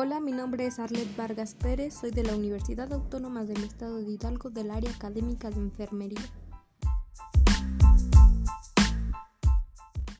Hola, mi nombre es Arlet Vargas Pérez, soy de la Universidad Autónoma del Estado de Hidalgo del área académica de enfermería.